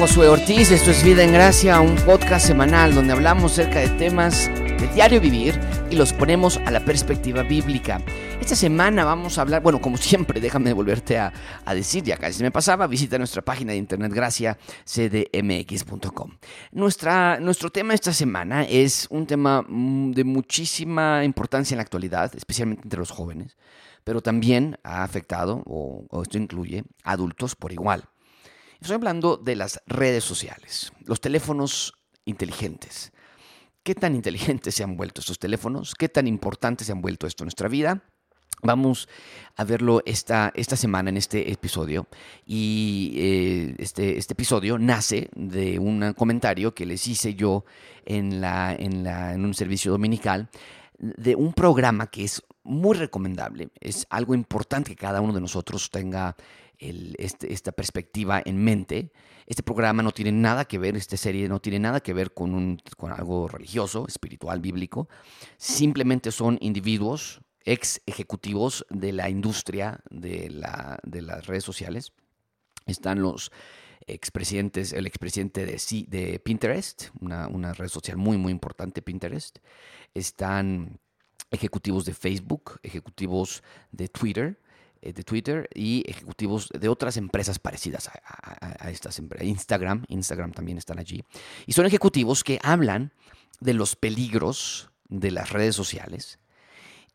Josué Ortiz, esto es Vida en Gracia, un podcast semanal donde hablamos acerca de temas del diario vivir y los ponemos a la perspectiva bíblica. Esta semana vamos a hablar, bueno, como siempre, déjame volverte a, decir, ya casi me pasaba, visita nuestra página de internet gracia cdmx.com. Nuestra, nuestro tema esta semana es un tema mm, de muchísima importancia en la actualidad, especialmente entre los jóvenes, pero también ha afectado, o, o esto incluye, adultos por igual. Estoy hablando de las redes sociales, los teléfonos inteligentes. ¿Qué tan inteligentes se han vuelto estos teléfonos? ¿Qué tan importantes se han vuelto esto en nuestra vida? Vamos a verlo esta, esta semana en este episodio. Y eh, este, este episodio nace de un comentario que les hice yo en, la, en, la, en un servicio dominical de un programa que es muy recomendable. Es algo importante que cada uno de nosotros tenga este, esta perspectiva en mente. Este programa no tiene nada que ver, esta serie no tiene nada que ver con, un, con algo religioso, espiritual, bíblico. Simplemente son individuos, ex ejecutivos de la industria de, la, de las redes sociales. Están los expresidentes, el expresidente de, de Pinterest, una, una red social muy, muy importante, Pinterest. Están ejecutivos de Facebook, ejecutivos de Twitter, de Twitter y ejecutivos de otras empresas parecidas a, estas empresas. Instagram, Instagram también están allí. Y son ejecutivos que hablan de los peligros de las redes sociales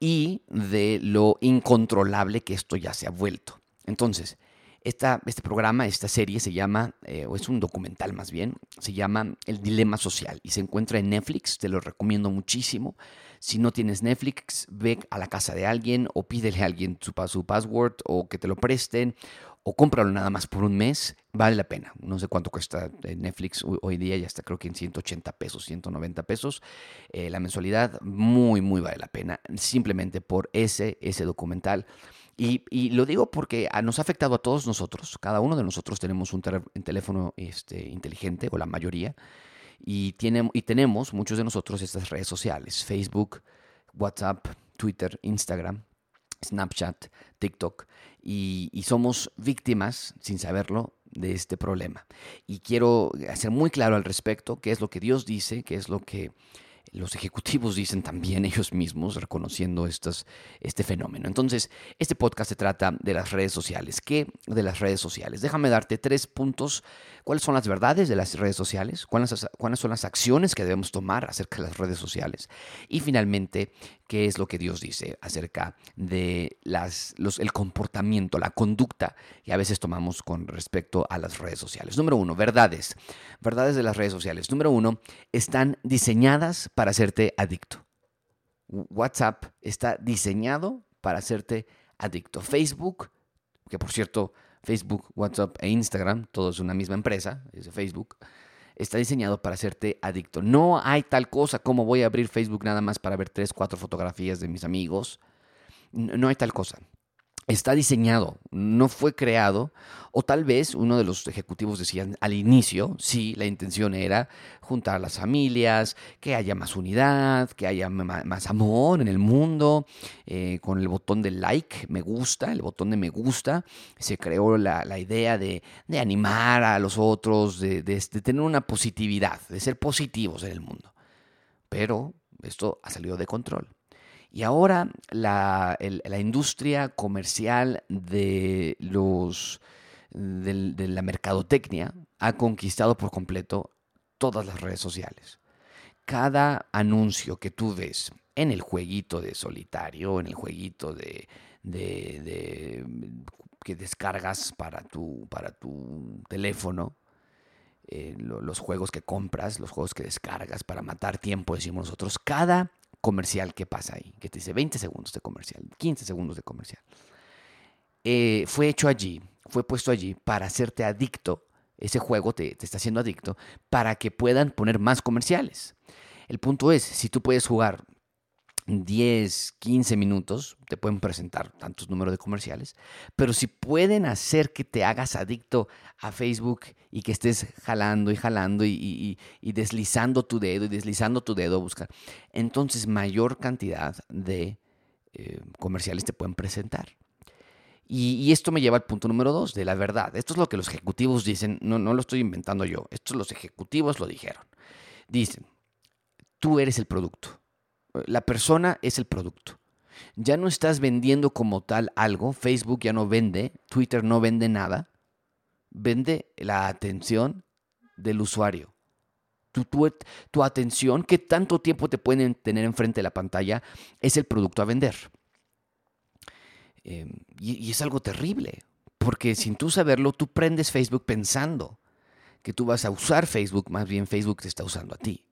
y de lo incontrolable que esto ya se ha vuelto. Entonces, este programa, esta serie se llama, eh, o es un documental más bien, se llama El Dilema Social y se encuentra en Netflix, te lo recomiendo muchísimo. Si no tienes Netflix, ve a la casa de alguien o pídele a alguien su, password o que te lo presten o cómpralo nada más por un mes, vale la pena. No sé cuánto cuesta Netflix hoy día, ya está creo que en 180 pesos, 190 pesos. Eh, la mensualidad muy, muy vale la pena, simplemente por ese, ese documental. Y, lo digo porque nos ha afectado a todos nosotros. Cada uno de nosotros tenemos un, teléfono este, inteligente, o la mayoría, y, y tenemos muchos de nosotros estas redes sociales, Facebook, WhatsApp, Twitter, Instagram, Snapchat, TikTok, y, y, somos víctimas, sin saberlo, de este problema. Y quiero hacer muy claro al respecto qué es lo que Dios dice, qué es lo que los ejecutivos dicen también ellos mismos, reconociendo estos, este fenómeno. Entonces, este podcast se trata de las redes sociales. ¿Qué de las redes sociales? Déjame darte tres puntos. ¿Cuáles son las verdades de las redes sociales? ¿Cuáles, cuáles son las acciones que debemos tomar acerca de las redes sociales? Y finalmente, qué es lo que Dios dice acerca de las, los, el comportamiento, la conducta que a veces tomamos con respecto a las redes sociales. Número uno, verdades. Verdades de las redes sociales. Número uno, están diseñadas para hacerte adicto. WhatsApp está diseñado para hacerte adicto. Facebook, que por cierto, Facebook, WhatsApp e Instagram, todo es una misma empresa, es Facebook está diseñado para hacerte adicto. No hay tal cosa como voy a abrir Facebook nada más para ver tres, cuatro fotografías de mis amigos. No hay tal cosa está diseñado, no fue creado, o tal vez uno de los ejecutivos decían al inicio, sí, la intención era juntar las familias, que haya más unidad, que haya más amor en el mundo, eh, con el botón de like, me gusta, el botón de me gusta, se creó la, idea de, animar a los otros, de tener una positividad, de ser positivos en el mundo. Pero esto ha salido de control. Y ahora la, industria comercial de, los, de, la mercadotecnia ha conquistado por completo todas las redes sociales. Cada anuncio que tú ves en el jueguito de solitario, en el jueguito de, que descargas para tu, para tu teléfono, eh, los juegos que compras, los juegos que descargas para matar tiempo, decimos nosotros, cada comercial que pasa ahí, que te dice 20 segundos de comercial, 15 segundos de comercial. Eh, fue hecho allí, fue puesto allí para hacerte adicto, ese juego te, te está haciendo adicto, para que puedan poner más comerciales. El punto es, si tú puedes jugar 10, 15 minutos, te pueden presentar tantos números de comerciales, pero si pueden hacer que te hagas adicto a Facebook y que estés jalando y jalando y, deslizando tu dedo y deslizando tu dedo buscar, entonces mayor cantidad de eh, comerciales te pueden presentar. Y, esto me lleva al punto número dos, de la verdad. Esto es lo que los ejecutivos dicen, no, no lo estoy inventando yo, estos los ejecutivos lo dijeron. Dicen, tú eres el producto, la persona es el producto. Ya no estás vendiendo como tal algo, Facebook ya no vende, Twitter no vende nada, vende la atención del usuario. Tu, tu, atención, qué tanto tiempo te pueden tener enfrente de la pantalla, es el producto a vender. Em, y, es algo terrible, porque sin tú saberlo, tú prendes Facebook pensando que tú vas a usar Facebook, más bien Facebook te está usando a ti.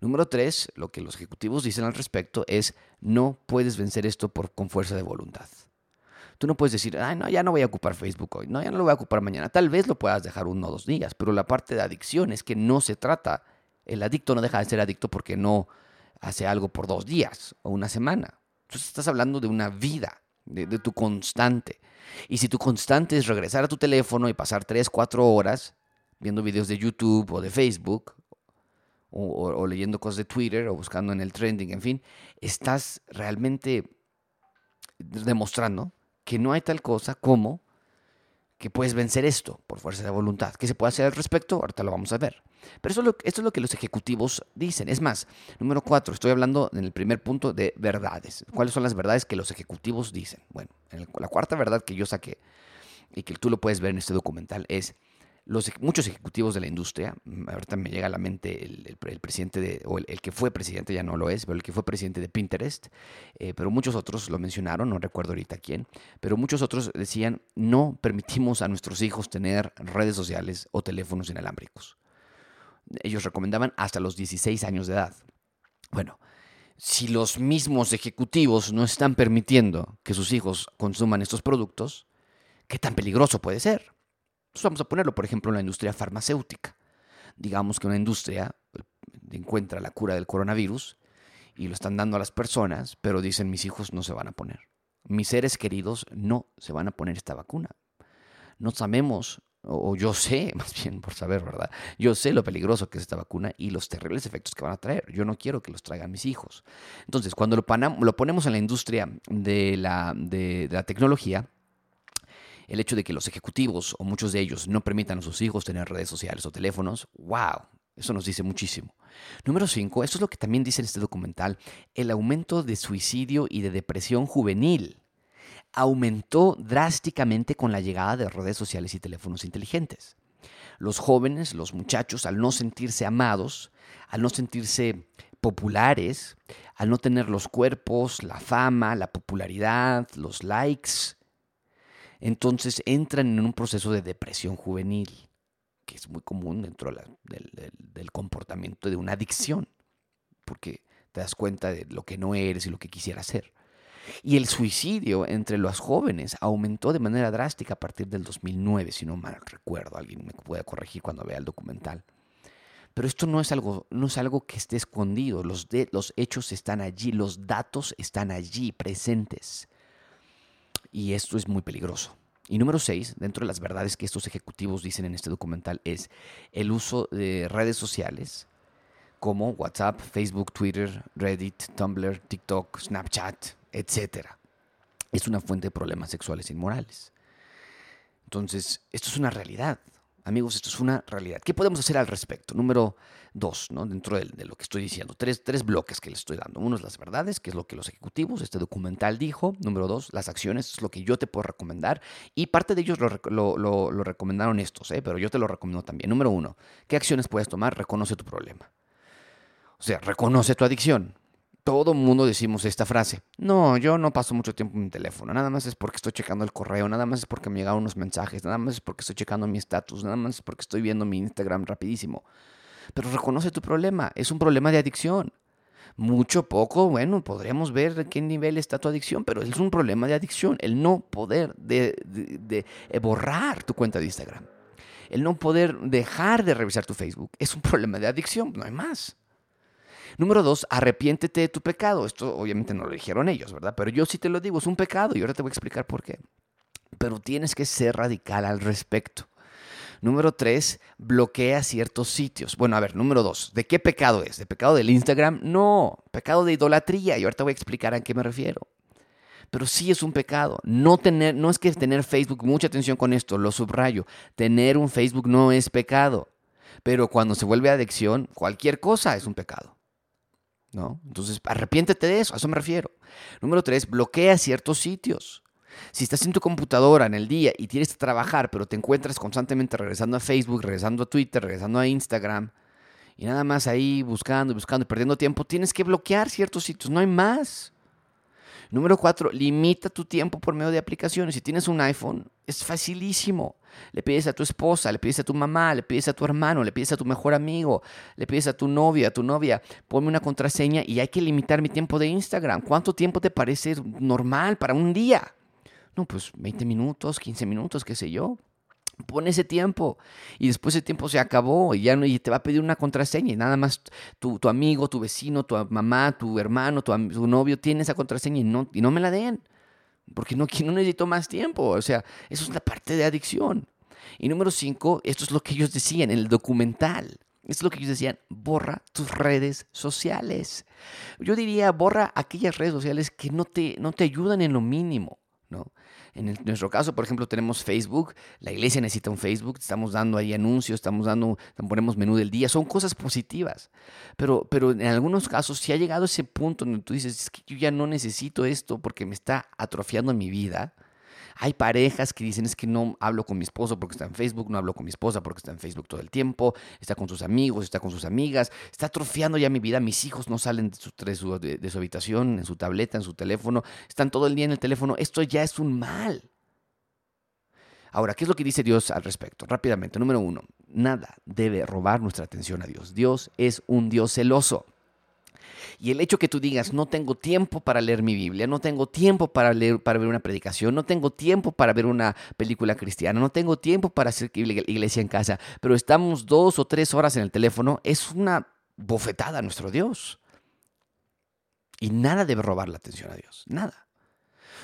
Número tres, lo que los ejecutivos dicen al respecto es no puedes vencer esto con fuerza de voluntad. Tú no puedes decir, ay, no, ya no voy a ocupar Facebook hoy, no, ya no lo voy a ocupar mañana. Tal vez lo puedas dejar uno o dos días, pero la parte de adicción es que no se trata, el adicto no deja de ser adicto porque no hace algo por dos días o una semana. Entonces estás hablando de una vida de, tu constante. Y si tu constante es regresar a tu teléfono y pasar 3, 4 horas viendo videos de YouTube o de Facebook, o, leyendo cosas de Twitter, o buscando en el trending, en fin, estás realmente demostrando que no hay tal cosa como que puedes vencer esto por fuerza de voluntad. ¿Qué se puede hacer al respecto? Ahorita lo vamos a ver. Pero eso es lo, esto es lo que los ejecutivos dicen. Es más, número cuatro, estoy hablando en el primer punto de verdades. ¿Cuáles son las verdades que los ejecutivos dicen? Bueno, la cuarta verdad que yo saqué y que tú lo puedes ver en este documental es muchos ejecutivos de la industria, mm, ahorita me llega a la mente el, presidente de, o el, que fue presidente, ya no lo es, pero el que fue presidente de Pinterest, eh, pero muchos otros lo mencionaron, no recuerdo ahorita quién, pero muchos otros decían, no permitimos a nuestros hijos tener redes sociales o teléfonos inalámbricos. Ellos recomendaban hasta los 16 años de edad. Bueno, si los mismos ejecutivos no están permitiendo que sus hijos consuman estos productos, ¿qué tan peligroso puede ser? Pues vamos a ponerlo, por ejemplo, en la industria farmacéutica. Digamos que una industria eh, encuentra la cura del coronavirus y lo están dando a las personas, pero dicen mis hijos no se van a poner. Mis seres queridos no se van a poner esta vacuna. No sabemos, o yo sé, más bien por saber, ¿verdad? Yo sé lo peligroso que es esta vacuna y los terribles efectos que van a traer. Yo no quiero que los traigan mis hijos. Entonces, cuando lo, lo ponemos en la industria de la, de la tecnología, el hecho de que los ejecutivos o muchos de ellos no permitan a sus hijos tener redes sociales o teléfonos, wow, eso nos dice muchísimo. Número 5, esto es lo que también dice en este documental, el aumento de suicidio y de depresión juvenil aumentó drásticamente con la llegada de redes sociales y teléfonos inteligentes. Los jóvenes, los muchachos, al no sentirse amados, al no sentirse populares, al no tener los cuerpos, la fama, la popularidad, los likes, entonces entran en un proceso de depresión juvenil, que es muy común dentro del, comportamiento de una adicción, porque te das cuenta de lo que no eres y lo que quisieras ser. Y el suicidio entre los jóvenes aumentó de manera drástica a partir del 2009, si no mal recuerdo, alguien me puede corregir cuando vea el documental. Pero esto no es algo, no es algo que esté escondido, los, de, los hechos están allí, los datos están allí presentes. Y esto es muy peligroso. Y número seis, dentro de las verdades que estos ejecutivos dicen en este documental, es el uso de redes sociales como WhatsApp, Facebook, Twitter, Reddit, Tumblr, TikTok, Snapchat, etc. Es una fuente de problemas sexuales inmorales. Entonces, esto es una realidad. Amigos, esto es una realidad. ¿Qué podemos hacer al respecto? Número dos, ¿no? dentro de, lo que estoy diciendo. Tres, tres, bloques que les estoy dando. Uno es las verdades, que es lo que los ejecutivos, este documental dijo. Número dos, las acciones, es lo que yo te puedo recomendar. Y parte de ellos lo, lo recomendaron estos, ¿eh? pero yo te lo recomiendo también. Número uno, ¿qué acciones puedes tomar? Reconoce tu problema. O sea, reconoce tu adicción todo mundo decimos esta frase. No, yo no paso mucho tiempo en mi teléfono. Nada más es porque estoy checando el correo, nada más es porque me llegaron unos mensajes, nada más es porque estoy checando mi estatus, nada más es porque estoy viendo mi Instagram rapidísimo. Pero reconoce tu problema. Es un problema de adicción. Mucho, poco, bueno, podríamos ver qué nivel está tu adicción, pero es un problema de adicción. El no poder de, de borrar tu cuenta de Instagram. El no poder dejar de revisar tu Facebook. Es un problema de adicción, no hay más. Número dos, arrepiéntete de tu pecado. Esto obviamente no lo dijeron ellos, ¿verdad? Pero yo sí te lo digo, es un pecado y ahora te voy a explicar por qué. Pero tienes que ser radical al respecto. Número tres, bloquea ciertos sitios. Bueno, a ver, número dos, ¿de qué pecado es? ¿De pecado del Instagram? No, pecado de idolatría. Y ahorita voy a explicar a qué me refiero. Pero sí es un pecado. No, tener, no es que tener Facebook, mucha atención con esto, lo subrayo. Tener un Facebook no es pecado. Pero cuando se vuelve adicción, cualquier cosa es un pecado. ¿No? Entonces, arrepiéntete de eso, a eso me refiero. Número tres, bloquea ciertos sitios. Si estás en tu computadora en el día y tienes que trabajar, pero te encuentras constantemente regresando a Facebook, regresando a Twitter, regresando a Instagram, y nada más ahí buscando y buscando y perdiendo tiempo, tienes que bloquear ciertos sitios, no hay más. Número cuatro, limita tu tiempo por medio de aplicaciones. Si tienes un iPhone, es facilísimo. Le pides a tu esposa, le pides a tu mamá, le pides a tu hermano, le pides a tu mejor amigo, le pides a tu novia, a tu novia, ponme una contraseña y hay que limitar mi tiempo de Instagram. ¿Cuánto tiempo te parece normal para un día? No, pues 20 minutos, 15 minutos, qué sé yo. Pon ese tiempo y después ese tiempo se acabó y ya no, y te va a pedir una contraseña y nada más tu, amigo, tu vecino, tu mamá, tu hermano, tu, novio tiene esa contraseña y no, y no me la den porque no, no necesito más tiempo. O sea, eso es la parte de adicción. Y número cinco, esto es lo que ellos decían en el documental. Esto es lo que ellos decían, borra tus redes sociales. Yo diría, borra aquellas redes sociales que no te, no te ayudan en lo mínimo, En, nuestro caso, por ejemplo, tenemos Facebook, la iglesia necesita un Facebook, estamos dando ahí anuncios, estamos dando, ponemos menú del día, son cosas positivas. Pero, pero en algunos casos, si ha llegado ese punto donde tú dices, es que yo ya no necesito esto porque me está atrofiando mi vida, hay parejas que dicen es que no hablo con mi esposo porque está en Facebook, no hablo con mi esposa porque está en Facebook todo el tiempo, está con sus amigos, está con sus amigas, está atrofiando ya mi vida, mis hijos no salen de su, de su habitación, en su tableta, en su teléfono, están todo el día en el teléfono, esto ya es un mal. Ahora, ¿qué es lo que dice Dios al respecto? Rápidamente, número uno, nada debe robar nuestra atención a Dios. Dios es un Dios celoso. Y el hecho que tú digas, no tengo tiempo para leer mi Biblia, no tengo tiempo para, leer, para ver una predicación, no tengo tiempo para ver una película cristiana, no tengo tiempo para hacer iglesia en casa, pero estamos dos o tres horas en el teléfono, es una bofetada a nuestro Dios. Y nada debe robar la atención a Dios, nada.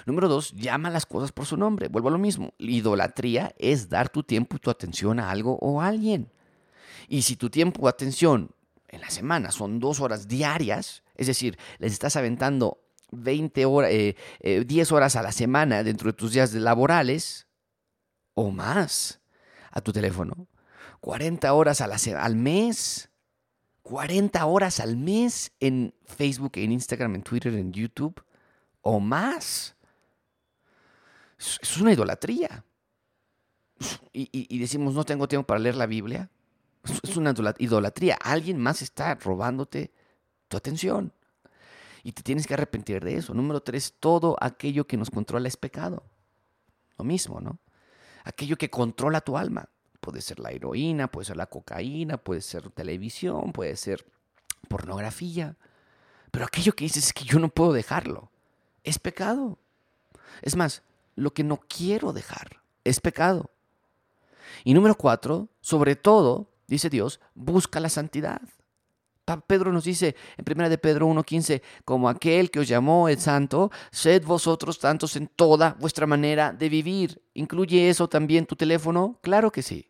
Número dos, llama las cosas por su nombre. Vuelvo a lo mismo. Idolatría es dar tu tiempo y tu atención a algo o a alguien. Y si tu tiempo o atención en la semana, son dos horas diarias, es decir, les estás aventando 20 horas, 10 eh, eh, horas a la semana dentro de tus días laborales o más a tu teléfono, 40 horas al mes, 40 horas al mes en Facebook, en Instagram, en Twitter, en YouTube o más. Es una idolatría. y decimos, no tengo tiempo para leer la Biblia. Una idolatría. Alguien más está robándote tu atención. Y te tienes que arrepentir de eso. Número tres, todo aquello que nos controla es pecado. Lo mismo, ¿no? Aquello que controla tu alma. Puede ser la heroína, puede ser la cocaína, puede ser televisión, puede ser pornografía. Pero aquello que dices es que yo no puedo dejarlo. Es pecado. Es más, lo que no quiero dejar es pecado. Y número cuatro, sobre todo, dice Dios, busca la santidad. Pedro nos dice en 1 de Pedro 1.15, como aquel que os llamó el santo, sed vosotros tantos en toda vuestra manera de vivir. ¿Incluye eso también tu teléfono? Claro que sí.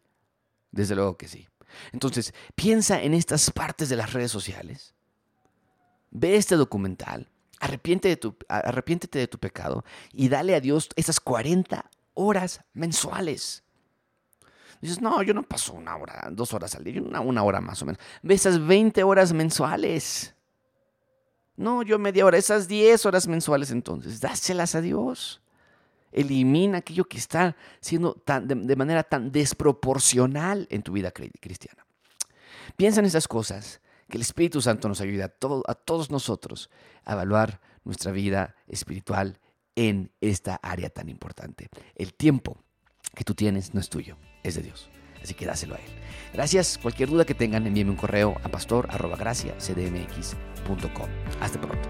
Desde luego que sí. Entonces, piensa en estas partes de las redes sociales. Ve este documental, arrepiéntete de tu, arrepiéntete de tu pecado y dale a Dios esas 40 horas mensuales. Dices, no, yo no paso una hora, dos horas al día, una, una hora más o menos. Ve esas 20 horas mensuales. No, yo media hora, esas 10 horas mensuales entonces, dáselas a Dios. Elimina aquello que está siendo de, manera tan desproporcional en tu vida cristiana. Piensa en esas cosas, que el Espíritu Santo nos ayude a, a todos nosotros a evaluar nuestra vida espiritual en esta área tan importante. El tiempo que tú tienes no es tuyo es de Dios. Así que dáselo a Él. Gracias. Cualquier duda que tengan, envíenme un correo a pastor.graciacdmx.com. Hasta pronto.